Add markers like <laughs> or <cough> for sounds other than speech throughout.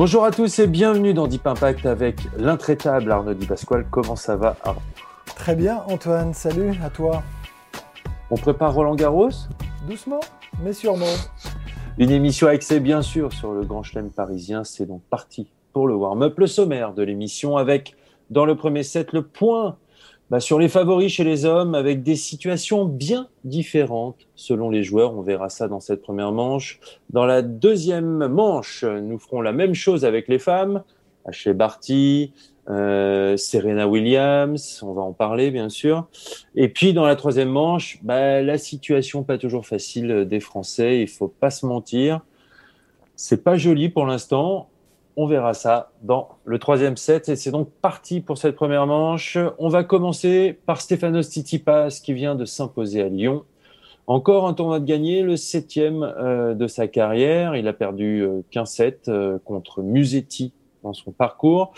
Bonjour à tous et bienvenue dans Deep Impact avec l'intraitable Arnaud Di Pasquale. Comment ça va Arnaud? Très bien Antoine, salut à toi. On prépare Roland Garros? Doucement, mais sûrement. Une émission axée bien sûr sur le Grand Chelem parisien. C'est donc parti pour le warm-up, le sommaire de l'émission avec dans le premier set le point bah, sur les favoris chez les hommes avec des situations bien différentes selon les joueurs. On verra ça dans cette première manche. Dans la deuxième manche, nous ferons la même chose avec les femmes. Ashley Barty, euh, Serena Williams, on va en parler bien sûr. Et puis dans la troisième manche, bah, la situation pas toujours facile des Français, il faut pas se mentir. C'est pas joli pour l'instant. On verra ça dans le troisième set. Et c'est donc parti pour cette première manche. On va commencer par Stefanos Tsitsipas qui vient de s'imposer à Lyon. Encore un tournoi de gagné, le septième euh, de sa carrière. Il a perdu euh, 15-7 euh, contre Musetti dans son parcours.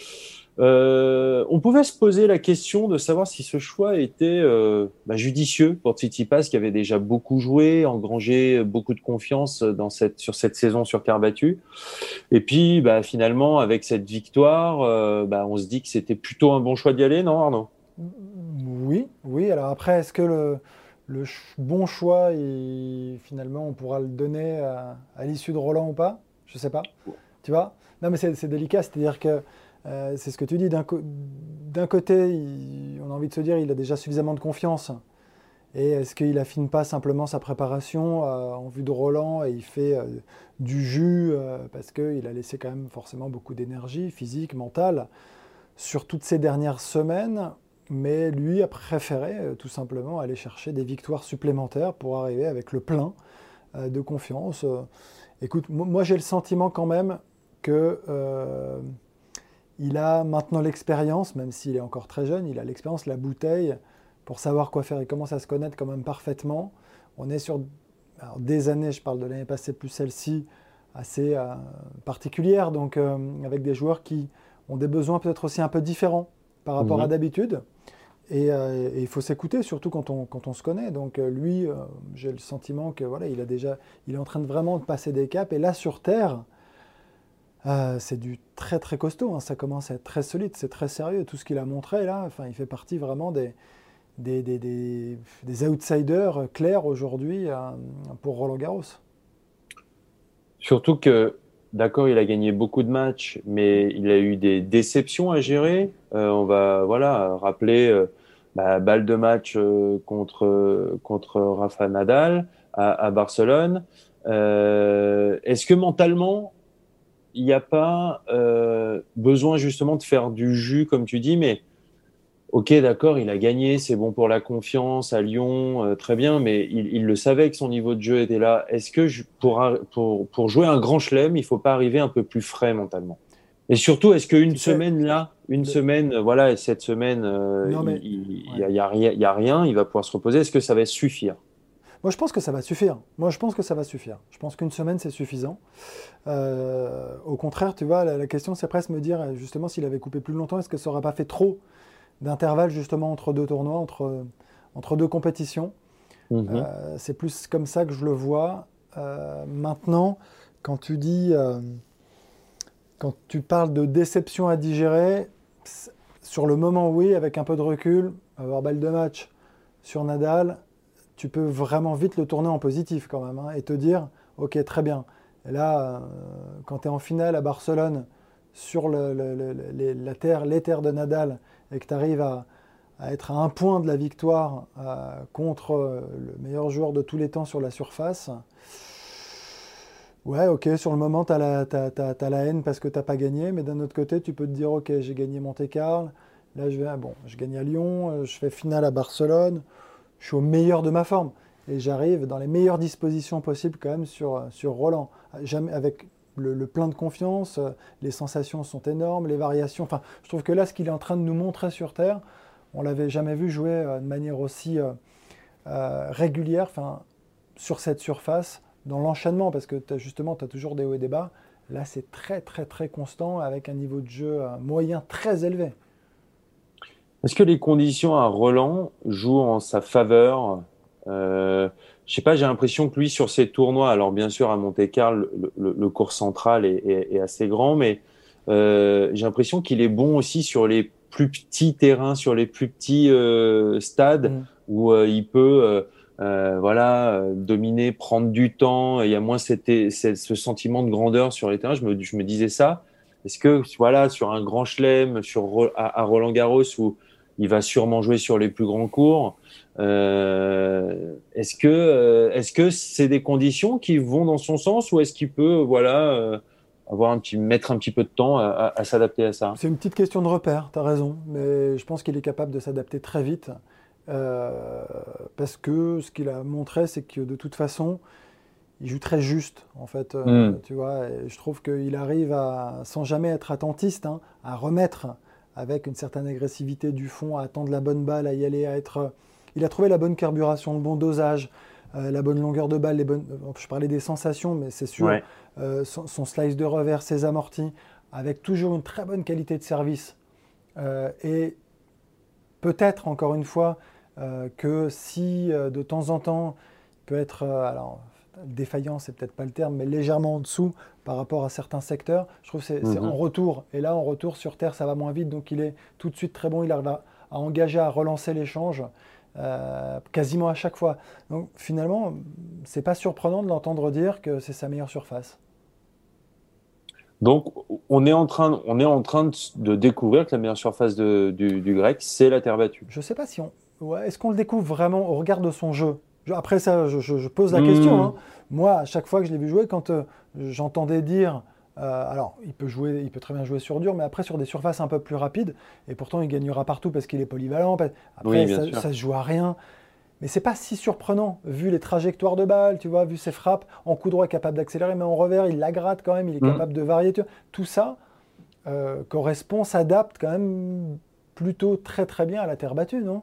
Euh, on pouvait se poser la question de savoir si ce choix était euh, bah, judicieux pour Tsitsipas, qui avait déjà beaucoup joué, engrangé beaucoup de confiance dans cette, sur cette saison sur quart battu. Et puis, bah, finalement, avec cette victoire, euh, bah, on se dit que c'était plutôt un bon choix d'y aller, non, Arnaud? Oui, oui. Alors après, est-ce que le, le ch- bon choix, il- finalement, on pourra le donner à, à l'issue de Roland ou pas? Je sais pas. Tu vois? Non, mais c'est c'est délicat, c'est-à-dire que euh, c'est ce que tu dis. D'un côté, on a envie de se dire il a déjà suffisamment de confiance. Et est-ce qu'il affine pas simplement sa préparation euh, en vue de Roland et il fait euh, du jus parce qu'il a laissé quand même forcément beaucoup d'énergie physique, mentale sur toutes ces dernières semaines, mais lui a préféré tout simplement aller chercher des victoires supplémentaires pour arriver avec le plein de confiance. Écoute, mo- moi j'ai le sentiment quand même que il a maintenant l'expérience, même s'il est encore très jeune, il a l'expérience, la bouteille pour savoir quoi faire. Il commence à se connaître quand même parfaitement. On est sur alors, des années, je parle de l'année passée plus celle-ci, assez euh, particulière, donc euh, avec des joueurs qui ont des besoins peut-être aussi un peu différents par rapport Mhm. à d'habitude. Et, euh, et il faut s'écouter, surtout quand on, quand on se connaît. Donc euh, lui, euh, j'ai le sentiment que voilà, il a déjà, il est en train de vraiment de passer des caps. Et là sur terre, euh, c'est du très très costaud. hein. Ça commence à être très solide, c'est très sérieux. Tout ce qu'il a montré là, enfin, il fait partie vraiment des des, outsiders clairs aujourd'hui euh, pour Roland Garros. Surtout que, d'accord, il a gagné beaucoup de matchs, mais il a eu des déceptions à gérer. Euh, on va, voilà, rappeler euh, bah, balle de match euh, contre contre Rafa Nadal à, à Barcelone. Est-ce que mentalement, il n'y a pas euh, besoin justement de faire du jus, comme tu dis, mais Ok, d'accord, il a gagné, c'est bon pour la confiance à Lyon, euh, très bien, mais il, il le savait que son niveau de jeu était là. Est-ce que je- pour, un- pour, pour jouer un grand chelem, il faut pas arriver un peu plus frais mentalement? Et surtout, est-ce qu'une semaine là, une semaine, euh, voilà, et cette semaine, euh, Non, mais- il il y, a, il y a rien, il y a rien, il va pouvoir se reposer. Est-ce que ça va suffire? Moi, je pense que ça va suffire. Moi, je pense que ça va suffire. Je pense qu'une semaine, c'est suffisant. Euh, au contraire, tu vois, la, la question, c'est presque me dire, euh, justement, s'il avait coupé plus longtemps, est-ce que ça aurait pas fait trop d'intervalle, justement, entre deux tournois, entre, entre deux compétitions? Mhm. Euh, C'est plus comme ça que je le vois. Euh, maintenant, quand tu dis, euh, quand tu parles de déception à digérer, sur le moment, oui, avec un peu de recul, avoir balle de match sur Nadal, tu peux vraiment vite le tourner en positif quand même hein, et te dire, ok, très bien. Et là, euh, quand tu es en finale à Barcelone sur le- le- le- les, la terre, les terres de Nadal et que tu arrives à, être à un point de la victoire euh, contre euh, le meilleur joueur de tous les temps sur la surface, ouais, ok, sur le moment, tu as, la haine parce que tu pas gagné, mais d'un autre côté, tu peux te dire, ok, j'ai gagné Monte-Carlo, là, je vais, bon, je gagne à Lyon, je fais finale à Barcelone, je suis au meilleur de ma forme et j'arrive dans les meilleures dispositions possibles quand même sur, sur Roland. Jamais, avec le, plein de confiance, les sensations sont énormes, les variations. Enfin, je trouve que là, ce qu'il est en train de nous montrer sur Terre, on l'avait jamais vu jouer euh, de manière aussi euh, euh, régulière sur cette surface, dans l'enchaînement, parce que justement, tu as toujours des hauts et des bas. Là, c'est très, très, très constant avec un niveau de jeu moyen très élevé. Est-ce que les conditions à Roland jouent en sa faveur? Euh, Je sais pas, j'ai l'impression que lui, sur ses tournois, alors bien sûr à Monte-Carlo, le, cours central est, assez grand, mais euh, j'ai l'impression qu'il est bon aussi sur les plus petits terrains, sur les plus petits euh, stades mm. où euh, il peut euh, voilà, dominer, prendre du temps. Il y a moins cette, ce sentiment de grandeur sur les terrains. Je me, je me disais ça. Est-ce que voilà, sur un grand chelem, sur à, Roland Garros où il va sûrement jouer sur les plus grands cours. Euh, est-ce que est-ce que c'est des conditions qui vont dans son sens ou est-ce qu'il peut voilà avoir un petit, mettre un petit peu de temps à, s'adapter à ça? C'est une petite question de repère, tu as raison, mais je pense qu'il est capable de s'adapter très vite. Euh, parce que ce qu'il a montré, c'est que de toute façon, il joue très juste, en fait. Euh, hmm. Tu vois, et je trouve qu'il arrive à, sans jamais être attentiste, hein, à remettre avec une certaine agressivité du fond, à attendre la bonne balle, à y aller, à être. Il a trouvé la bonne carburation, le bon dosage. Euh, la bonne longueur de balle, les bonnes... je parlais des sensations, mais c'est sûr, euh, son, slice de revers, ses amortis, avec toujours une très bonne qualité de service. Euh, et peut-être, encore une fois, que si de temps en temps, peut être, alors, défaillant, c'est peut-être pas le terme, mais légèrement en dessous par rapport à certains secteurs, je trouve que c'est mhm. en retour. Et là, en retour sur Terre, ça va moins vite, donc il est tout de suite très bon, il arrive à engager, à relancer l'échange. Euh, quasiment à chaque fois. Donc finalement, c'est pas surprenant de l'entendre dire que c'est sa meilleure surface. Donc on est en train, on est en train de découvrir que la meilleure surface du, grec, c'est la terre battue. Je sais pas si on, ouais, est-ce qu'on le découvre vraiment au regard de son jeu? Après ça, je, pose la question. Hmm. Hein. Moi, à chaque fois que je l'ai vu jouer, quand euh, j'entendais dire euh, alors, il peut, jouer, il peut très bien jouer sur dur, mais après sur des surfaces un peu plus rapides, et pourtant il gagnera partout parce qu'il est polyvalent. Après, ça, se joue à rien. Mais c'est pas si surprenant, vu les trajectoires de balles, tu vois, vu ses frappes, en coup droit capable d'accélérer, mais en revers, il la gratte quand même, il est mmh. capable de varier. Tout ça euh, correspond, s'adapte quand même plutôt très très bien à la terre battue, non?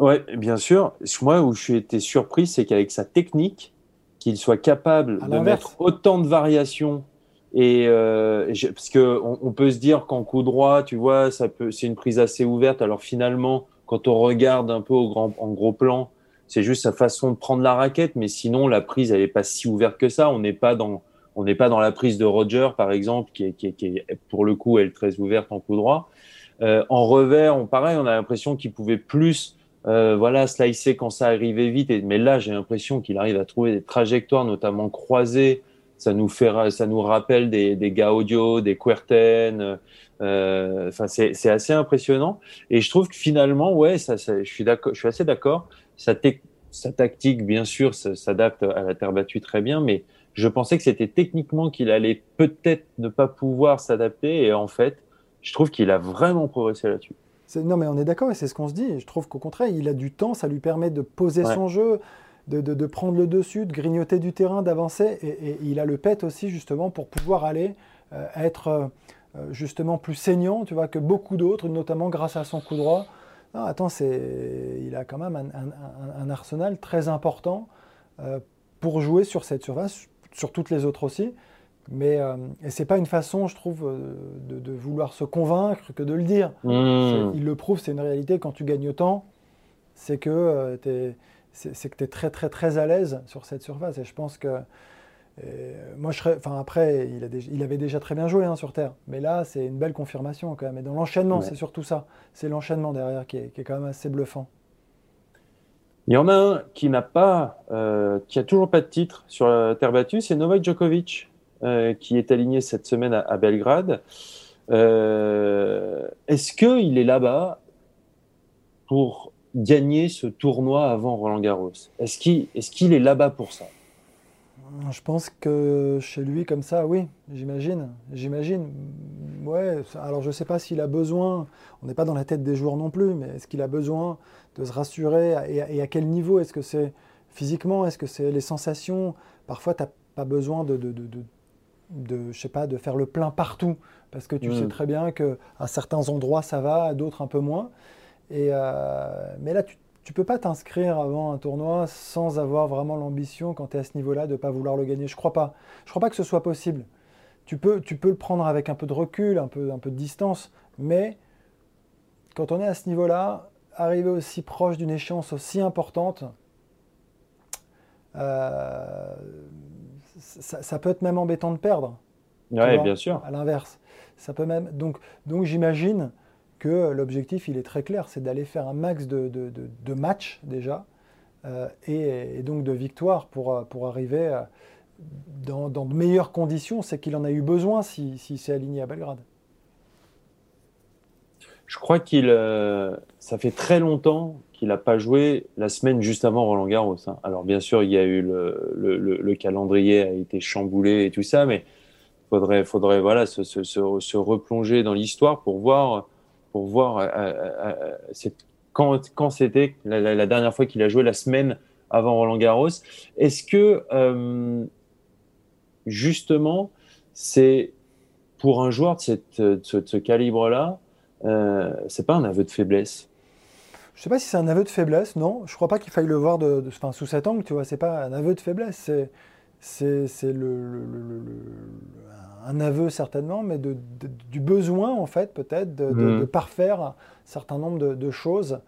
Oui, bien sûr. Moi, où je suis été surpris, c'est qu'avec sa technique, qu'il soit capable de mettre autant de variations et euh, parce que on, peut se dire qu'en coup droit, tu vois, ça peut, c'est une prise assez ouverte. Alors finalement, quand on regarde un peu au grand, en gros plan, c'est juste sa façon de prendre la raquette, mais sinon la prise elle est pas si ouverte que ça. On n'est pas dans, on n'est pas dans la prise de Roger par exemple, qui est, qui est, qui est pour le coup elle très ouverte en coup droit. Euh, en revers, on pareil, on a l'impression qu'il pouvait plus euh, voilà, slicer quand ça arrivait vite. Et, mais là, j'ai l'impression qu'il arrive à trouver des trajectoires, notamment croisées, ça nous fait, ça nous rappelle des, des Gaudio, des Querten. Euh, enfin, c'est assez impressionnant. Et je trouve que finalement, ouais, ça, je suis je suis assez d'accord. Sa tactique, bien sûr, s'adapte à la terre battue très bien, mais je pensais que c'était techniquement qu'il allait peut-être ne pas pouvoir s'adapter. Et en fait, je trouve qu'il a vraiment progressé là-dessus. Non, mais on est d'accord et c'est ce qu'on se dit. Je trouve qu'au contraire, il a du temps, ça lui permet de poser son jeu de, prendre le dessus, de grignoter du terrain, d'avancer. Et, il a le pet aussi, justement, pour pouvoir aller euh, être euh, justement plus saignant, tu vois, que beaucoup d'autres, notamment grâce à son coup droit. Non, attends, il a quand même un, arsenal très important euh, pour jouer sur cette surface, sur toutes les autres aussi. Mais et c'est pas une façon, je trouve, de, vouloir se convaincre que de le dire. Mmh. Il le prouve, c'est une réalité. Quand tu gagnes autant, c'est que tu es c'est que tu es très très très à l'aise sur cette surface. Et je pense que euh, moi, je serais, enfin après, il, a il, avait déjà très bien joué hein, sur Terre, mais là, c'est une belle confirmation quand même. Et dans l'enchaînement, c'est surtout ça. C'est l'enchaînement derrière qui est, qui est, quand même assez bluffant. Il y en a un qui n'a pas, euh, qui a toujours pas de titre sur la terre battue, c'est Novak Djokovic, euh, qui est aligné cette semaine à, Belgrade. Est-ce qu'il est là-bas pour gagner ce tournoi avant Roland Garros? Est-ce qu'il est, là-bas pour ça? Je pense que chez lui, comme ça, oui, j'imagine. J'imagine. Ouais, alors je ne sais pas s'il a besoin, on n'est pas dans la tête des joueurs non plus, mais est-ce qu'il a besoin de se rassurer et à, quel niveau? Est-ce que c'est physiquement? Est-ce que c'est les sensations? Parfois, tu n'as pas besoin de, je sais pas, de faire le plein partout, parce que tu sais mm. très bien qu'à certains endroits ça va, à d'autres un peu moins. Et, euh, mais là, tu tu peux pas t'inscrire avant un tournoi sans avoir vraiment l'ambition, quand tu es à ce niveau-là, de ne pas vouloir le gagner. Je crois pas. Je crois pas que ce soit possible. Tu peux, tu peux le prendre avec un peu de recul, un peu, un peu de distance, mais quand on est à ce niveau-là, arriver aussi proche d'une échéance aussi importante, euh, ça, peut être même embêtant de perdre. Oui, bien sûr. À l'inverse. Ça peut même. Donc, donc j'imagine que l'objectif, il est très clair, c'est d'aller faire un max de, de, matchs déjà, euh, et, donc de victoires pour, euh, pour arriver euh, dans, dans, de meilleures conditions. C'est qu'il en a eu besoin s'il si, s'est aligné à Belgrade. Je crois qu'il, ça fait très longtemps qu'il n'a pas joué la semaine juste avant Roland Garros. Hein. Alors bien sûr, il y a eu le, le, le, calendrier a été chamboulé et tout ça, mais faudrait, faudrait voilà se, replonger dans l'histoire pour voir pour voir euh, euh, euh, quand, c'était la, dernière fois qu'il a joué la semaine avant Roland Garros. Est-ce que justement, c'est pour un joueur de, de ce, calibre-là, euh, c'est pas un aveu de faiblesse? Je sais pas si c'est un aveu de faiblesse, non. Je crois pas qu'il faille le voir de, sous cet angle, tu vois. C'est pas un aveu de faiblesse, c'est c'est le, un aveu certainement, mais de, du besoin en fait peut-être de, de, mm. parfaire un certain nombre de, choses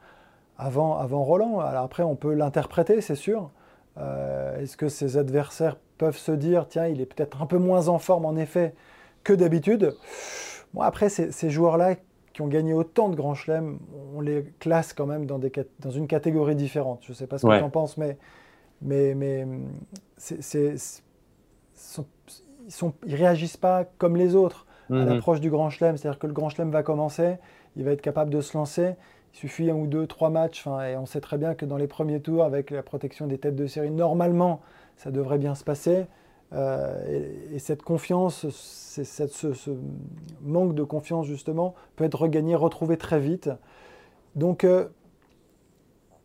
avant, avant Roland. Alors après, on peut l'interpréter, c'est sûr. Euh, est-ce que ses adversaires peuvent se dire, tiens, il est peut-être un peu moins en forme en effet que d'habitude? Bon, après, ces, joueurs-là qui ont gagné autant de grands chelems, on les classe quand même dans, des, dans une catégorie différente. Je ne sais pas ce que tu en penses, mais, mais, mais c'est ils ne réagissent pas comme les autres à mhm. l'approche du Grand Chelem. C'est-à-dire que le Grand Chelem va commencer, il va être capable de se lancer. Il suffit un ou deux, trois matchs. Et on sait très bien que dans les premiers tours, avec la protection des têtes de série, normalement, ça devrait bien se passer. Euh, et, cette confiance, ce, manque de confiance, justement, peut être regagné, retrouvé très vite. Donc, euh,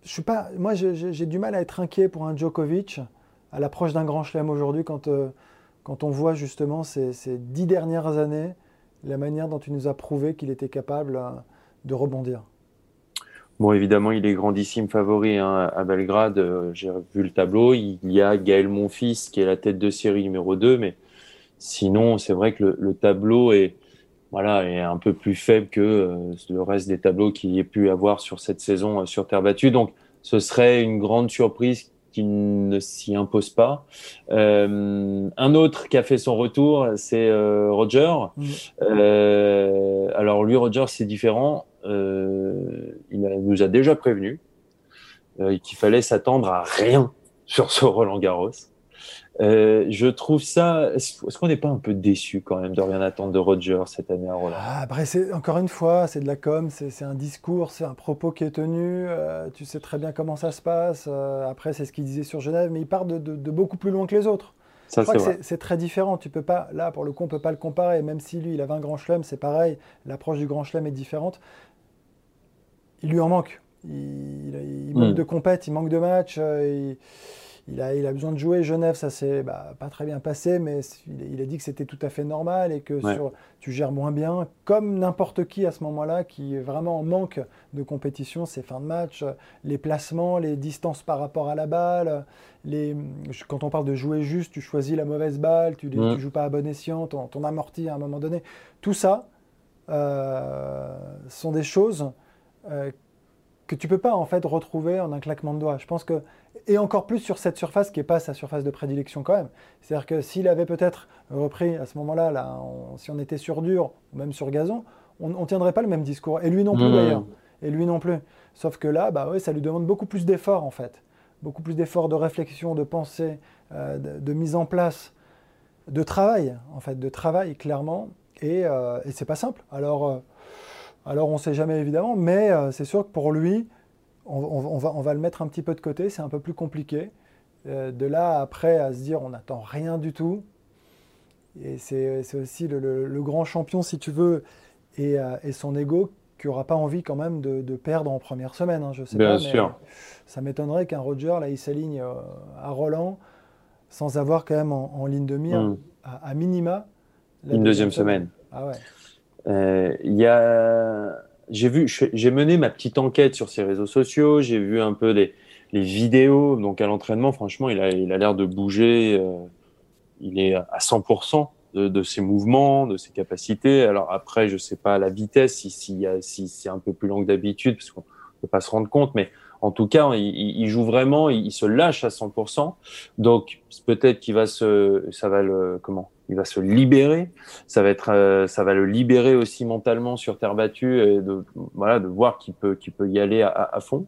je suis pas, moi, j'ai du mal à être inquiet pour un Djokovic à l'approche d'un grand chelem aujourd'hui quand. Euh, quand on voit justement ces, dix dernières années, la manière dont il nous a prouvé qu'il était capable de rebondir. Bon, évidemment, il est grandissime favori hein, à Belgrade. Euh, j'ai vu le tableau. Il y a Gaël Monfils qui est la tête de série numéro 2, mais sinon, c'est vrai que le, tableau est, voilà, est un peu plus faible que euh, le reste des tableaux qu'il y ait pu avoir sur cette saison sur terre battue. Donc, ce serait une grande surprise ne s'y impose pas. Euh, un autre qui a fait son retour, c'est euh, Roger. Euh, alors lui, Roger, c'est différent. Il nous a déjà prévenu qu'il fallait s'attendre à rien <laughs> sur ce Roland Garros. Euh, je trouve ça. Est-ce qu'on n'est pas un peu déçu quand même de rien attendre de Roger cette année à Roland? Ah, après, encore une fois, c'est de la com, c'est un discours, c'est un propos qui est tenu. Euh, tu sais très bien comment ça se passe. Euh, après, c'est ce qu'il disait sur Genève, mais il part de, beaucoup plus loin que les autres. Ça, c'est très différent. Tu peux pas, là, pour le coup, on peut pas le comparer. Même si lui, il avait un grand chelem, c'est pareil. L'approche du grand chelem est différente. Il lui en manque. Il, manque hmm. de compète, il manque de match. Il a, il a, besoin de jouer. Genève, ça s'est bah, pas très bien passé, mais il, a dit que c'était tout à fait normal et que sur, tu gères moins bien, comme n'importe qui à ce moment-là, qui est vraiment en manque de compétition, ses fins de match, les placements, les distances par rapport à la balle. Les, quand on parle de jouer juste, tu choisis la mauvaise balle, tu ne mm. joues pas à bon escient, ton, ton, amorti à un moment donné. Tout ça euh, sont des choses euh, que tu peux pas en fait retrouver en un claquement de doigts. Je pense que et encore plus sur cette surface qui n'est pas sa surface de prédilection quand même. C'est-à-dire que s'il avait peut-être repris à ce moment-là, là, si on était sur dur ou même sur gazon, on ne tiendrait pas le même discours. Et lui non plus d'ailleurs. Et lui non plus. Sauf que là, bah, ouais, ça lui demande beaucoup plus d'efforts en fait. Beaucoup plus d'efforts de réflexion, de pensée, euh, de, mise en place, de travail en fait, de travail clairement. Et, euh, et c'est pas simple. Alors, euh, alors on ne sait jamais évidemment, mais euh, c'est sûr que pour lui, on, va, le mettre un petit peu de côté, c'est un peu plus compliqué. de là, après, à se dire on n'attend rien du tout. Et c'est aussi le, grand champion, si tu veux, et, son ego qui n'aura pas envie quand même de, perdre en première semaine. Hein, je sais Bien pas, sûr. ça m'étonnerait qu'un Roger, là, il s'aligne à Roland sans avoir quand même en, ligne de mire, hmm. à, minima, une deuxième, semaine. Ah ouais. Euh, y a... J'ai vu, j'ai mené ma petite enquête sur ses réseaux sociaux, j'ai vu un peu les, les vidéos. Donc à l'entraînement, franchement, il a il a l'air de bouger. Euh, il est à 100% de, de, ses mouvements, de ses capacités. Alors après, je sais pas la vitesse, si, si, si c'est un peu plus long que d'habitude, parce qu'on peut pas se rendre compte, mais en tout cas, il, il joue vraiment, il, se lâche à 100%. Donc peut-être qu'il va se, ça va le, comment il va se libérer. Ça va être, euh, ça va le libérer aussi mentalement sur terre battue et de, voilà, de voir qu'il peut, qu'il peut y aller à, à fond.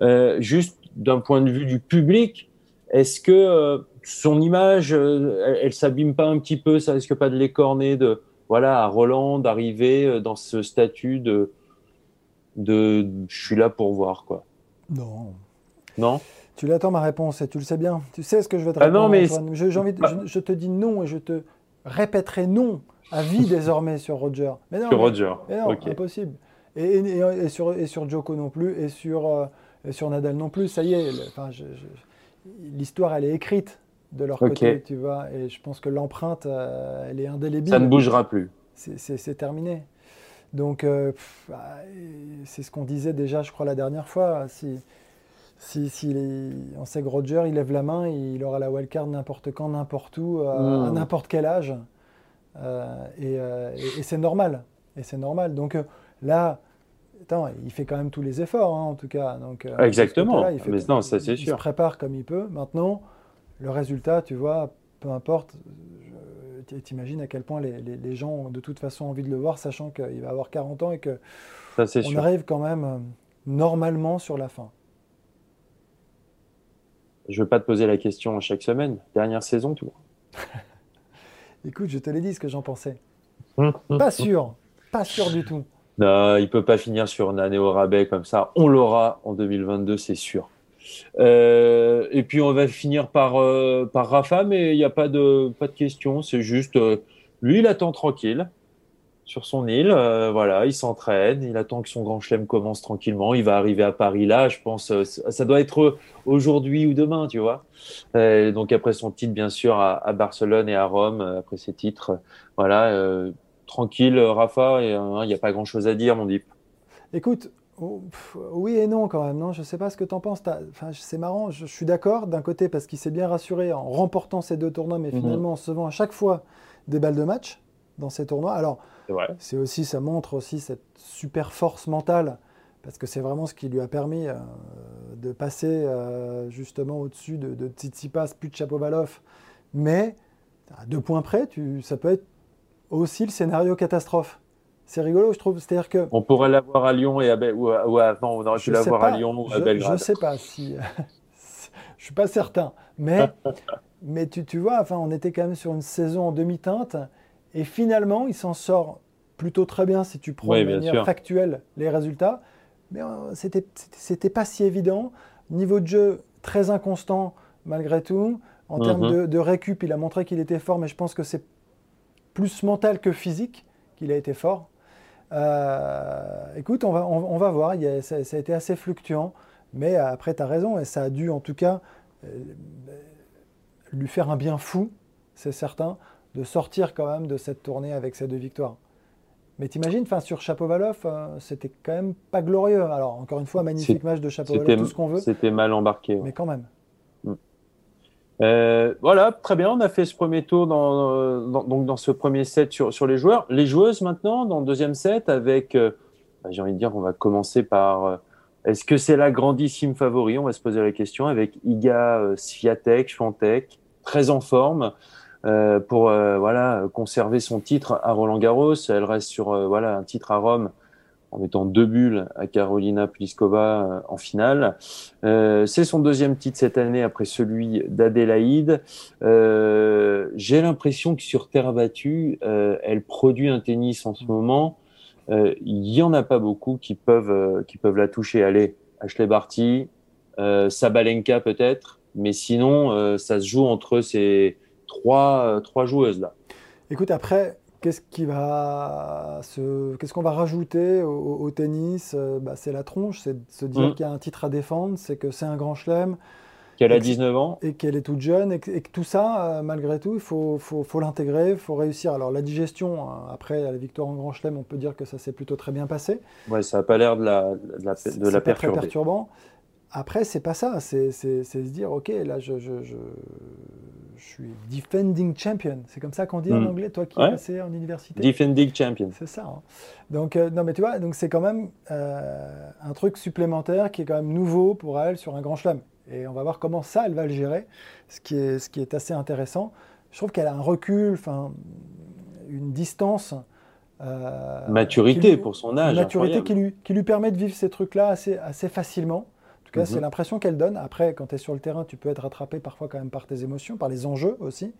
Euh, juste d'un point de vue du public, est-ce que euh, son image, euh, elle, s'abîme pas un petit peu? Ça risque pas de l'écorner de, voilà, à Roland d'arriver dans ce statut de, de, je suis là pour voir quoi. Non. Non? Tu l'attends ma réponse et tu le sais bien. Tu sais ce que je vais te répondre. Ah non, mais je, envie je, te dis non et je te répéterai non à vie <laughs> désormais sur Roger. Mais non, sur Roger. Mais non, impossible. Et, et, sur, et sur Joko non plus, et sur, euh, sur Nadal non plus. Ça y est, l'histoire, elle est écrite de leur côté, tu vois. Et je pense que l'empreinte, euh, elle est indélébile. Ça ne bougera plus. C'est terminé. Donc, euh, bah, c'est ce qu'on disait déjà, je crois, la dernière fois. Si, si, si on sait que Roger, il lève la main, il aura la wildcard n'importe quand, n'importe où, à hmm. n'importe quel âge. Euh, euh, et, c'est normal. Et c'est normal. Donc euh, là, attends, il fait quand même tous les efforts, hein, en tout cas. Donc, Exactement. il, Mais non, ça, il se prépare comme il peut. Maintenant, le résultat, tu vois, peu importe. T'imagines à quel point les, les, gens ont de toute façon envie de le voir, sachant qu'il va avoir 40 ans et que on arrive quand même normalement sur la fin. Je ne veux pas te poser la question chaque semaine. Dernière saison, tout. <laughs> Écoute, je te l'ai dit ce que j'en pensais. pas sûr. Pas sûr du tout. Non, il peut pas finir sur une année au rabais comme ça. On l'aura en 2022, c'est sûr. Euh, et puis on va finir par, euh, par Rafa, mais il n'y a pas de, pas de question. C'est juste, euh, lui, il attend tranquille sur son île. Euh, voilà, il s'entraîne, il attend que son grand chelem commence tranquillement. Il va arriver à Paris là, je pense. Euh, ça doit être aujourd'hui ou demain, tu vois. Euh, donc après son titre, bien sûr, à, Barcelone et à Rome, après ses titres, voilà, tranquille, Rafa. Il n'y a pas grand-chose à dire, mon dip. Écoute. Oh, oui et non quand même, non Je sais pas ce que tu en penses. Enfin, c'est marrant, je, suis d'accord d'un côté parce qu'il s'est bien rassuré en remportant ces deux tournois, mais mhm. finalement en se vend à chaque fois des balles de match dans ces tournois. Alors, c'est aussi, ça montre aussi cette super force mentale, parce que c'est vraiment ce qui lui a permis euh, de passer euh, justement au-dessus de, de Tsitsipas, puis de Chapovalov. Mais à deux points près, tu, ça peut être aussi le scénario catastrophe. C'est rigolo, je trouve. C'est-à-dire que on pourrait l'avoir à Lyon et à ou, avant, on aurait pu l'avoir à Lyon ou à Belgrade. Je ne sais pas si. <laughs> je suis pas certain, mais <laughs> mais tu, tu vois, enfin, on était quand même sur une saison en demi-teinte. Et finalement, il s'en sort plutôt très bien si tu prends de manière factuelle les résultats. Mais euh, c'était c'était pas si évident. Niveau de jeu très inconstant malgré tout. En termes mhm. de, récup, il a montré qu'il était fort, mais je pense que c'est plus mental que physique qu'il a été fort. Euh, écoute, on va, on, va voir. Il ça, a été assez fluctuant. Mais après, tu as raison. Et ça a dû, en tout cas, euh, lui faire un bien fou, c'est certain, de sortir quand même de cette tournée avec ces deux victoires. Mais t'imagines, enfin sur Chapovalov, euh, c'était quand même pas glorieux. Alors encore une fois, magnifique match de Chapovalov, tout ce qu'on veut. C'était mal embarqué. Mais quand même. Mm. Euh, voilà, très bien. On a fait ce premier tour dans, donc dans ce premier set sur, sur les joueurs. Les joueuses maintenant, dans le deuxième set, avec, euh, bah, j'ai envie de dire, on va commencer par. Est-ce que c'est la grandissime favori On va se poser la question avec Iga Sviatek, Schwantek, très en forme. Euh, pour euh, voilà conserver son titre à Roland Garros. Elle reste sur euh, voilà un titre à Rome en mettant deux bulles à Carolina Pliskova en finale. c'est son deuxième titre cette année après celui d'Adélaïde. J'ai l'impression que sur terre battue, elle produit un tennis en ce moment. Il y en a pas beaucoup qui peuvent qui peuvent la toucher. Allez, Ashley Barty, Sabalenka peut-être Mais sinon, ça se joue entre ces trois, trois joueuses là. Écoute, après, Qu'est-ce qui va se... qu'est-ce qu'on va rajouter au, tennis? Bah, C'est la tronche, c'est de se dire mm. qu'il y a un titre à défendre, c'est que c'est un grand chelem. Qu'elle a 19 ans. Et qu'elle est toute jeune. Et que, tout ça, euh, malgré tout, il faut, faut, faut l'intégrer, il faut réussir. Alors la digestion, hein, après la victoire en grand chelem, on peut dire que ça s'est plutôt très bien passé. Ouais, ça n'a pas l'air de la, de la, de la perturber. très perturbant. Après, c'est pas ça. C'est se dire, OK, là, je, je, je, suis defending champion. C'est comme ça qu'on dit en hmm. anglais, toi qui es passé en université Defending champion. C'est ça. Hein. Donc, euh, non, mais tu vois, donc c'est quand même euh, un truc supplémentaire qui est quand même nouveau pour elle sur un grand chelem. Et on va voir comment ça, elle va le gérer, ce qui est, ce qui est assez intéressant. Je trouve qu'elle a un recul, une distance. Euh, maturité pour son âge. Maturité qui lui, qui lui permet de vivre ces trucs-là assez, assez facilement c'est mhm. l'impression qu'elle donne. Après, quand tu es sur le terrain, tu peux être rattrapé parfois quand même par tes émotions, par les enjeux aussi.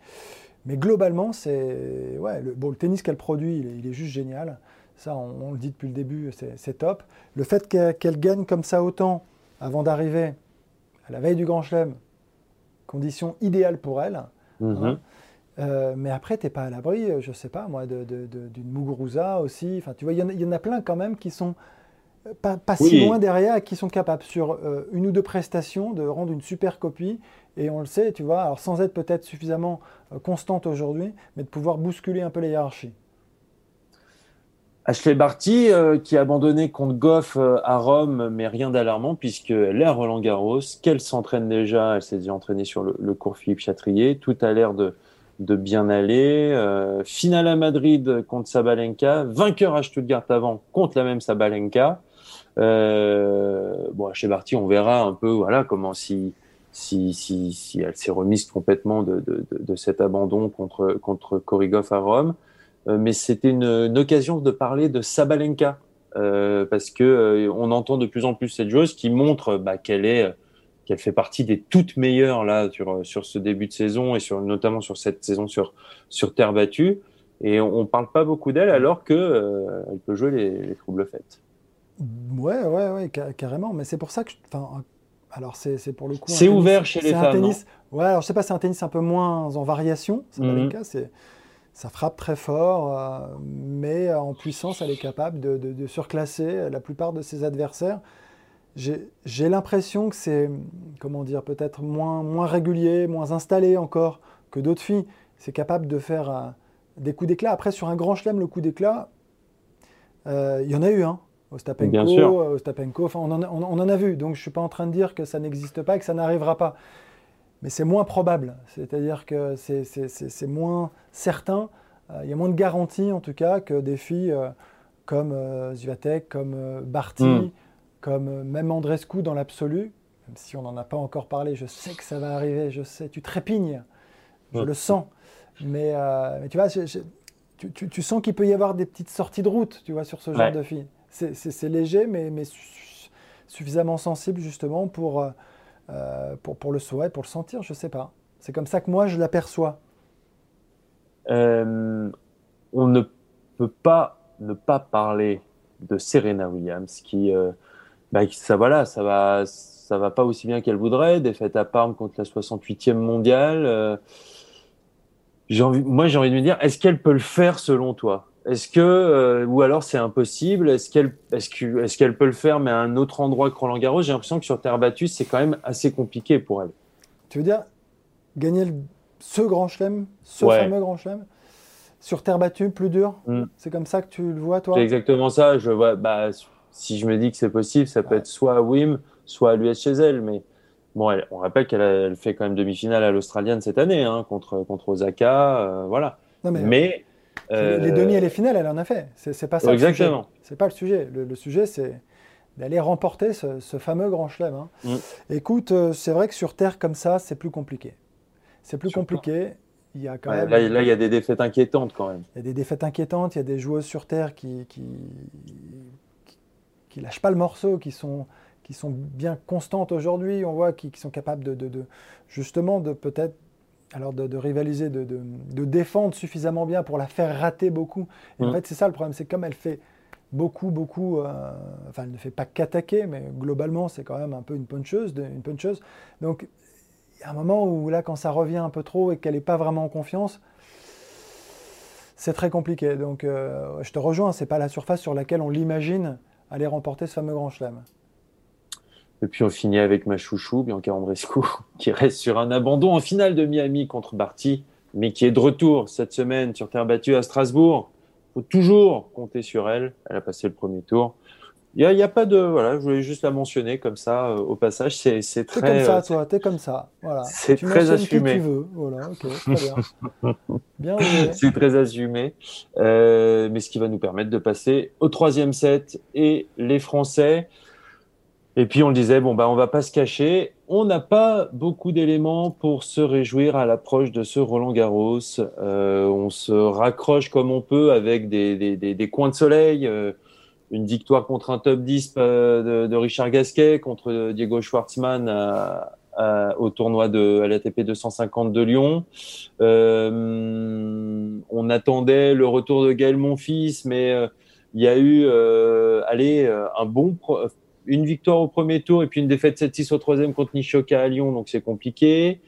Mais globalement, c'est ouais, le, bon, le tennis qu'elle produit, il est, juste génial. Ça, on, le dit depuis le début, c'est top. Le fait qu'elle gagne comme ça autant avant d'arriver à la veille du Grand Chelem, condition idéale pour elle. Mhm. Hein. Euh, mais après, tu n'es pas à l'abri, je ne sais pas moi, d'une de, Muguruza aussi. Enfin, tu vois, il y, y, en a plein quand même qui sont pas, si loin derrière, qui sont capables sur euh, une ou deux prestations de rendre une super copie. Et on le sait, tu vois, alors sans être peut-être suffisamment euh, constante aujourd'hui, mais de pouvoir bousculer un peu les hiérarchies. Ashley Barty, euh, qui a abandonné contre Goff à Rome, mais rien d'alarmant, puisqu'elle est à Roland Garros, qu'elle s'entraîne déjà, elle s'est déjà entraînée sur le, cours Philippe Chatrier, tout a l'air de, de bien aller. finale à Madrid contre Sabalenka, vainqueur à Stuttgart avant contre la même Sabalenka. Euh, bon, chez Barty, on verra un peu, voilà, comment si si, si, si elle s'est remise complètement de, de, de, cet abandon contre contre Korigov à Rome. Euh, mais c'était une, une, occasion de parler de Sabalenka euh, parce que on entend de plus en plus cette joueuse qui montre bah, qu'elle est qu'elle fait partie des toutes meilleures là sur sur ce début de saison et sur notamment sur cette saison sur sur terre battue et on, on parle pas beaucoup d'elle alors que euh, elle peut jouer les, les troubles faites. Ouais, ouais, ouais, carrément. Mais c'est pour ça que. Enfin, alors, c'est pour le coup. C'est ouvert chez les femmes. Tennis, ouais, alors je sais pas, c'est un tennis un peu moins en variation. Mhm. c'est ça frappe très fort, euh, mais en puissance, elle est capable de, de, surclasser la plupart de ses adversaires. J'ai l'impression que c'est, comment dire, peut-être moins, moins régulier, moins installé encore que d'autres filles. C'est capable de faire euh, des coups d'éclat. Après, sur un grand chelem, le coup d'éclat, euh, il y en a eu un. Hein. Ostapenko, Ostapenko enfin, on, en a, on, en a vu. Donc je ne suis pas en train de dire que ça n'existe pas et que ça n'arrivera pas. Mais c'est moins probable. C'est-à-dire que c'est moins certain. Euh, il y a moins de garanties, en tout cas, que des filles euh, comme euh, Zviatek, comme euh, Barty, hmm. comme même Andrescu dans l'absolu. Même si on n'en a pas encore parlé, je sais que ça va arriver. Je sais, tu trépignes. Je hmm. le sens. Mais, mais tu vois, tu, tu, tu, sens qu'il peut y avoir des petites sorties de route, tu vois, sur ce genre de filles c'est léger, mais, suffisamment sensible justement pour, euh, euh, pour, pour, le souhait, pour le sentir, je ne sais pas. C'est comme ça que moi je l'aperçois. Euh, on ne peut pas ne pas parler de Serena Williams qui, bah, ça voilà, ça va, ça va pas aussi bien qu'elle voudrait. Défaite à Parme contre la 68e mondiale. moi j'ai envie de me dire, est-ce qu'elle peut le faire selon toi? Est-ce que, euh, ou alors c'est impossible? Est-ce qu'elle est est qu'elle peut le faire, mais à un autre endroit que Roland Garros? J'ai l'impression que sur terre battue, c'est quand même assez compliqué pour elle. Tu veux dire gagner ce grand chelem, ce fameux grand chelem, sur terre battue, plus dur? Mm. C'est comme ça que tu le vois, toi? C'est exactement ça. Je vois, bah, si je me dis que c'est possible, ça peut être soit à Wim, soit à l'US chez elle. Mais bon, on rappelle qu'elle fait quand même demi-finale à l'Australienne cette année, hein, contre, contre Osaka. Euh, voilà. mais les demi et les finales, elle en a fait. C'est pas ça. Exactement. C'est pas le sujet. Le, sujet, c'est d'aller remporter ce, fameux grand chelem. Hein. Mm. Écoute, euh, c'est vrai que sur terre comme ça, c'est plus compliqué. C'est plus compliqué. Il y a quand même... là, il y a des défaites inquiétantes quand même. Il y a des défaites inquiétantes. Il y a des joueuses sur terre qui qui, qui, lâchent pas le morceau, qui sont qui sont bien constantes aujourd'hui. On voit qui, sont capables de, de, de justement de peut-être alors de, rivaliser, de, défendre suffisamment bien pour la faire rater beaucoup. Et en mm. fait, c'est ça le problème, c'est comme elle fait beaucoup, beaucoup, euh, enfin, elle ne fait pas qu'attaquer, mais globalement, c'est quand même un peu une puncheuse, une puncheuse. Donc, y a un moment où là, quand ça revient un peu trop et qu'elle n'est pas vraiment en confiance, c'est très compliqué. Donc, euh, je te rejoins, c'est pas la surface sur laquelle on l'imagine aller remporter ce fameux Grand Chelem. Et puis on finit avec ma chouchou, Bianca Andrescu, <laughs> qui reste sur un abandon en finale de Miami contre Barty, mais qui est de retour cette semaine sur terre battue à Strasbourg. Il faut toujours compter sur elle. Elle a passé le premier tour. Il n'y a, a, pas de. Voilà, je voulais juste la mentionner comme ça euh, au passage. C'est, très. T'es comme ça, toi, t'es comme ça. Voilà. C'est très assumé. Qui tu veux. Voilà, ok, très bien. <laughs> bien c'est très assumé. Euh, mais ce qui va nous permettre de passer au troisième set et les Français. Et puis on le disait, bon, bah, on va pas se cacher. On n'a pas beaucoup d'éléments pour se réjouir à l'approche de ce Roland Garros. Euh, on se raccroche comme on peut avec des, des, des, des coins de soleil. Euh, une victoire contre un top 10 euh, de, de Richard Gasquet, contre Diego Schwartzmann à, à, au tournoi de à l'ATP 250 de Lyon. Euh, on attendait le retour de Gaël Monfils, mais euh, il y a eu euh, allez, un bon une victoire au premier tour et puis une défaite 7-6 au troisième contre Nishoka à Lyon, donc c'est compliqué.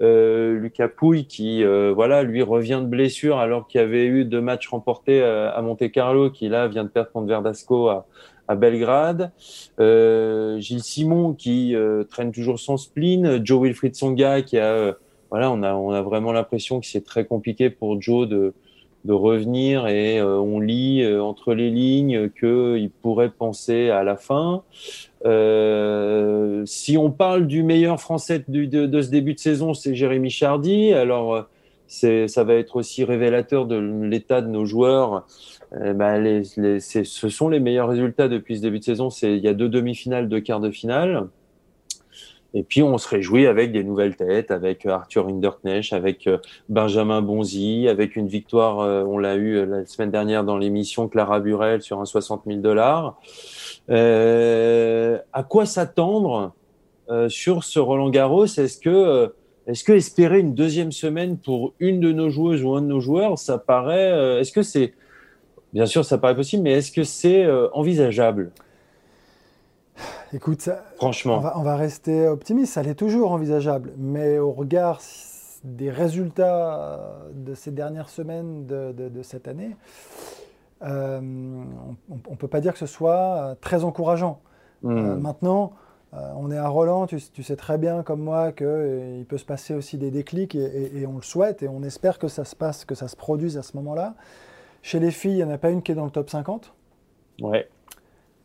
Euh, Lucas Pouille qui euh, voilà lui revient de blessure alors qu'il y avait eu deux matchs remportés euh, à Monte Carlo qui là vient de perdre contre Verdasco à, à Belgrade euh, Gilles Simon qui euh, traîne toujours son spleen Joe Wilfried Songa qui a voilà on a on a vraiment l'impression que c'est très compliqué pour Joe de de revenir et euh, on lit euh, entre les lignes qu'il pourrait penser à la fin. Euh, si on parle du meilleur français de, de, ce début de saison, c'est Jérémy Chardy. Alors, ça va être aussi révélateur de l'état de nos joueurs. Bah, les, les, ce sont les meilleurs résultats depuis ce début de saison. Il y a deux demi-finales, deux quarts de finale. Et puis on se réjouit avec des nouvelles têtes, avec euh, Arthur Hinderknecht, avec euh, Benjamin Bonzi, avec une victoire, euh, on l'a eu la semaine dernière dans l'émission Clara Burel sur un 60 000 dollars. Euh, à quoi s'attendre sur ce Roland Garros? Est-ce que, est-ce que espérer une deuxième semaine pour une de nos joueuses ou un de nos joueurs, ça paraît Est-ce que c'est, bien sûr, ça paraît possible, mais est-ce que c'est envisageable? Écoute, franchement, on va, on va, rester optimiste. Ça l'est toujours envisageable, mais au regard des résultats de ces dernières semaines de, de, de cette année, euh, on ne peut pas dire que ce soit très encourageant. Mmh. Euh, maintenant, euh, on est à Roland, tu, tu, sais très bien comme moi qu'il euh, peut se passer aussi des déclics et, et, et, on le souhaite et on espère que ça se passe, que ça se produise à ce moment-là. Chez les filles, il n'y en a pas une qui est dans le top 50. Ouais.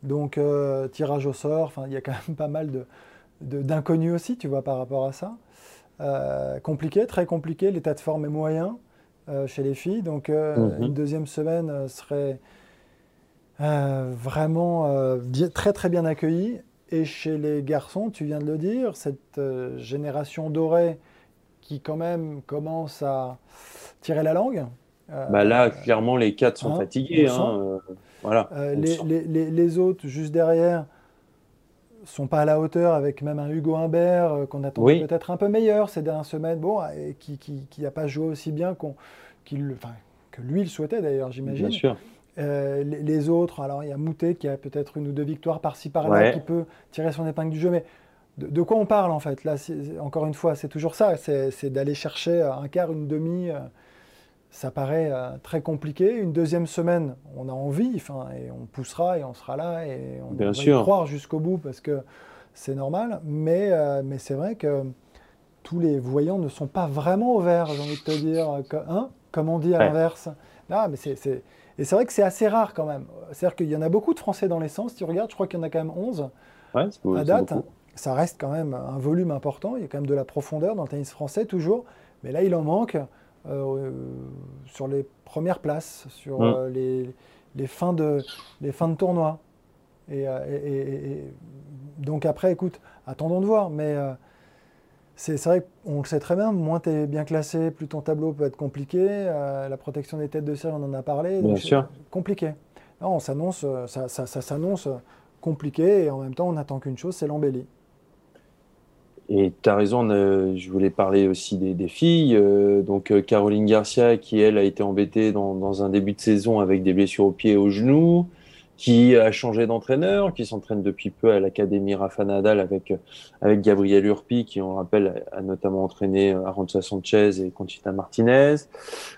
Donc, euh, tirage au sort, il y a quand même pas mal d'inconnus de, de, aussi, tu vois, par rapport à ça. Euh, compliqué, très compliqué, l'état de forme est moyen euh, chez les filles. Donc, mm -hmm. une deuxième semaine serait vraiment très, très bien accueillie. Et chez les garçons, tu viens de le dire, cette génération dorée qui, quand même, commence à tirer la langue. Bah là, clairement, les quatre sont hein, fatigués. Hein, voilà, euh, les, les, les, autres, juste derrière, sont pas à la hauteur avec même un Hugo Humbert euh, qu'on attendait oui. peut-être un peu meilleur ces dernières semaines, bon, et qui n'a qui, qui pas joué aussi bien qu'on, qu que lui le souhaitait d'ailleurs, j'imagine. Bien sûr. Euh, les, les, autres, alors il y a Moutet qui a peut-être une ou deux victoires par-ci par-là, ouais. qui peut tirer son épingle du jeu, mais de, de quoi on parle en fait? Là, encore une fois, c'est toujours ça, c'est d'aller chercher un quart, une demi. Euh, ça paraît euh, très compliqué. Une deuxième semaine, on a envie, et on poussera et on sera là et on Bien va sûr. y croire jusqu'au bout parce que c'est normal. Mais, euh, mais c'est vrai que tous les voyants ne sont pas vraiment au vert, j'ai envie de te dire, hein, comme on dit à ouais. l'inverse. Non, mais c'est, c'est... Et c'est vrai que c'est assez rare quand même. C'est-à-dire qu'il y en a beaucoup de Français dans l'essence. Si tu regardes, je crois qu'il y en a quand même 11 ouais, beau, à date. Ça reste quand même un volume important. Il y a quand même de la profondeur dans le tennis français toujours. Mais là, il en manque. Euh, sur les premières places, sur mmh. euh, les, les, fins de, les fins de tournoi. Et, euh, et, et, et, donc après, écoute, attendons de voir. Mais euh, c'est vrai qu'on le sait très bien, moins tu es bien classé, plus ton tableau peut être compliqué. Euh, la protection des têtes de série, on en a parlé. Bien sûr. Compliqué. Non, on s'annonce, ça, ça, ça s'annonce compliqué et en même temps, on n'attend qu'une chose, c'est l'embellie. Et tu as raison, euh, je voulais parler aussi des, filles. Euh, donc euh, Caroline Garcia, qui elle a été embêtée dans, dans, un début de saison avec des blessures au pied et au genou. Qui a changé d'entraîneur, qui s'entraîne depuis peu à l'Académie Rafa Nadal avec, avec Gabriel Urpi, qui, on rappelle, a notamment entraîné Aranza Sanchez et Conchita Martinez.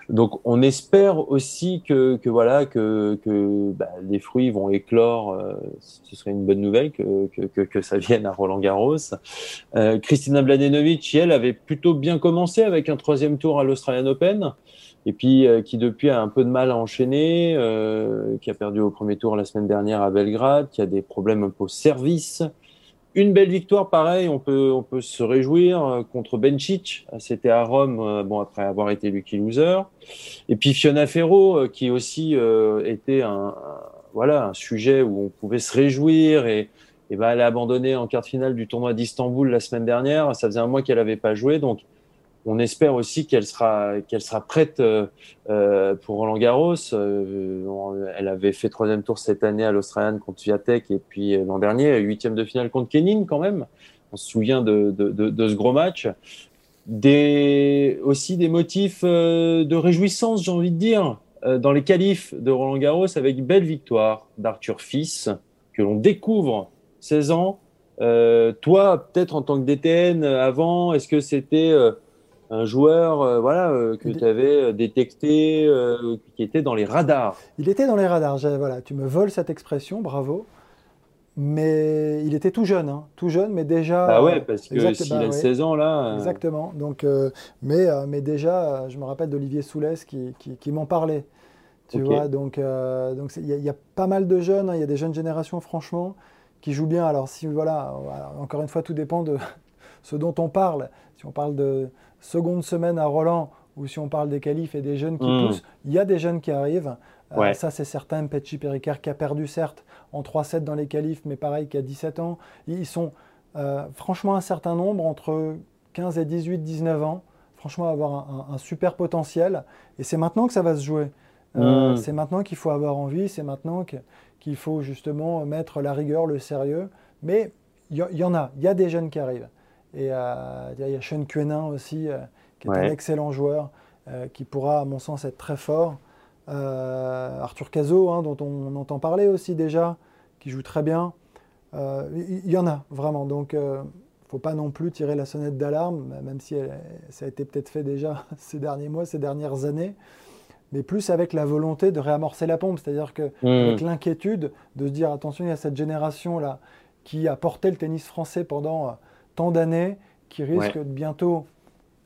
Donc, on espère aussi que, que voilà, que, que bah, les fruits vont éclore. Euh, ce serait une bonne nouvelle que, que, que, ça vienne à Roland Garros. Euh, Kristina Bladenovic, elle, avait plutôt bien commencé avec un troisième tour à l'Australian Open et puis euh, qui depuis a un peu de mal à enchaîner, euh, qui a perdu au premier tour la semaine dernière à Belgrade, qui a des problèmes un peu au service. Une belle victoire, pareil, on peut, on peut se réjouir euh, contre Bencic. C'était à Rome, bon après avoir été lucky loser. Et puis Fiona Ferro, qui aussi était un, voilà un sujet où on pouvait se réjouir et, et ben elle a abandonné en quart de finale du tournoi d'Istanbul la semaine dernière. Ça faisait un mois qu'elle n'avait pas joué, donc on espère aussi qu'elle sera, qu'elle sera prête euh, euh, pour Roland Garros. Euh, elle avait fait troisième tour cette année à l'Australian contre Viatek et puis l'an dernier, huitième de finale contre Kenin quand même. On se souvient de, ce gros match. Des, aussi des motifs de réjouissance, j'ai envie de dire, dans les qualifs de Roland Garros avec belle victoire d'Arthur Fils, que l'on découvre 16 ans. toi, peut-être en tant que DTN avant, est-ce que c'était un joueur euh, voilà, euh, que tu avais euh, détecté, qui était dans les radars. Il était dans les radars. Voilà, tu me voles cette expression, bravo. Mais il était tout jeune, hein, tout jeune, mais déjà. Ah ouais, parce que s'il a 16 ans là. Exactement. Donc, mais, mais déjà, je me rappelle d'Olivier Soulès qui, qui, m'en parlait. Tu vois, donc donc il y, a pas mal de jeunes, hein, il y a des jeunes générations, franchement, qui jouent bien. Alors si voilà, encore une fois, tout dépend de <laughs> ce dont on parle. Si on parle de, seconde semaine à Roland, ou si on parle des qualifs et des jeunes qui hmm. poussent, il y a des jeunes qui arrivent. Euh, ça, c'est certain. Petchi Péricard qui a perdu, certes, en 3-7 dans les qualifs, mais pareil, qui a 17 ans. Ils sont euh, franchement un certain nombre, entre 15 et 18, 19 ans. Franchement, avoir un, super potentiel. Et c'est maintenant que ça va se jouer. Euh, hmm. C'est maintenant qu'il faut avoir envie. C'est maintenant qu'il faut justement mettre la rigueur, le sérieux. Mais il y, y, en a. Il y a des jeunes qui arrivent. Et euh, il y a Sean Quenin aussi, euh, qui est un excellent joueur, euh, qui pourra, à mon sens, être très fort. Arthur Cazot, hein, dont on, entend parler aussi déjà, qui joue très bien. Il y, en a vraiment. Donc, il ne faut pas non plus tirer la sonnette d'alarme, même si ça a été peut-être fait déjà <laughs> ces derniers mois, ces dernières années mais plus avec la volonté de réamorcer la pompe, c'est-à-dire que mmh. avec l'inquiétude de se dire attention, il y a cette génération là qui a porté le tennis français pendant tant d'années qui risquent de bientôt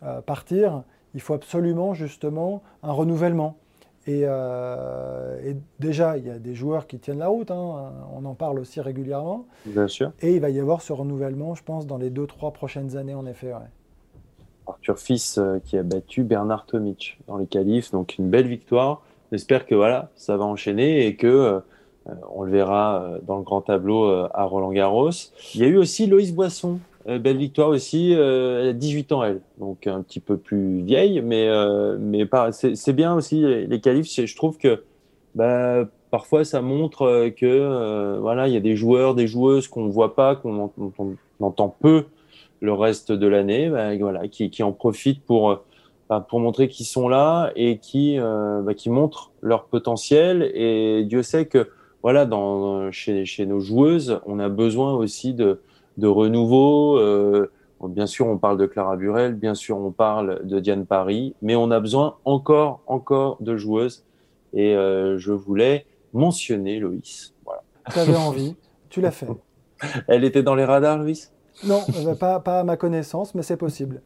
euh, partir, il faut absolument justement un renouvellement. Euh, et, déjà, il y a des joueurs qui tiennent la route, hein, on en parle aussi régulièrement. Bien sûr. Et il va y avoir ce renouvellement, je pense, dans les deux, trois prochaines années, en effet. Arthur Fils euh, qui a battu Bernard Tomic dans les qualifs, donc une belle victoire. J'espère que voilà, ça va enchaîner et que on le verra dans le grand tableau à Roland Garros. Il y a eu aussi Loïs Boisson belle victoire aussi. Euh, elle a 18 ans, elle, donc un petit peu plus vieille, mais, euh, mais c'est bien aussi les qualifs. Je trouve que bah, parfois ça montre que voilà, il y a des joueurs, des joueuses qu'on ne voit pas, qu'on entend peu le reste de l'année, bah, voilà, qui, en profitent pour bah, pour montrer qu'ils sont là et qui qui montrent leur potentiel. Et Dieu sait que voilà, dans chez, chez nos joueuses, on a besoin aussi de de renouveau. Euh, bien sûr, on parle de Clara Burel, bien sûr, on parle de Diane Paris, mais on a besoin encore, encore de joueuses. Et euh, je voulais mentionner Loïs. Voilà. Tu avais <laughs> envie, tu l'as fait. Elle était dans les radars, Loïs? Non, euh, pas, pas, à ma connaissance, mais c'est possible.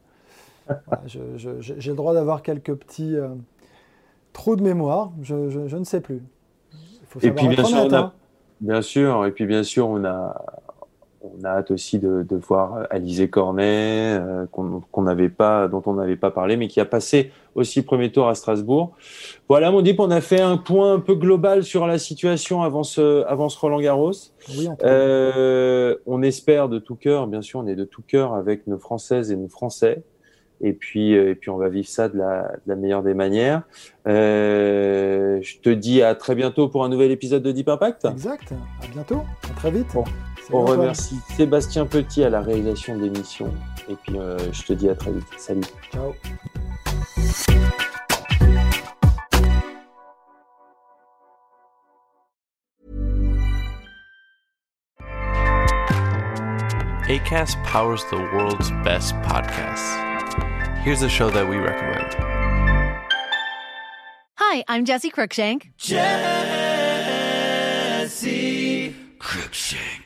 J'ai le droit d'avoir quelques petits trous de mémoire, je, ne sais plus. Il faut et puis bien sûr, hein. bien sûr, et puis bien sûr, on a, on a hâte aussi de, voir Alizé Cornet, euh, qu'on n'avait pas, dont on n'avait pas parlé, mais qui a passé aussi premier tour à Strasbourg. Voilà, mon dit on a fait un point un peu global sur la situation avant ce, avant Roland Garros. Euh, on espère de tout cœur, bien sûr, on est de tout cœur avec nos Françaises et nos Français. Et puis, euh, et puis on va vivre ça de la, meilleure des manières. je te dis à très bientôt pour un nouvel épisode de Deep Impact. Exact. À bientôt. À très vite. On remercie Sébastien Petit à la réalisation d'émission. Et puis, euh, je te dis à très vite. Salut. Ciao. ACAST powers the world's best podcasts. Here's a show that we recommend. Hi, I'm Jesse Cruikshank. Jesse Cruikshank.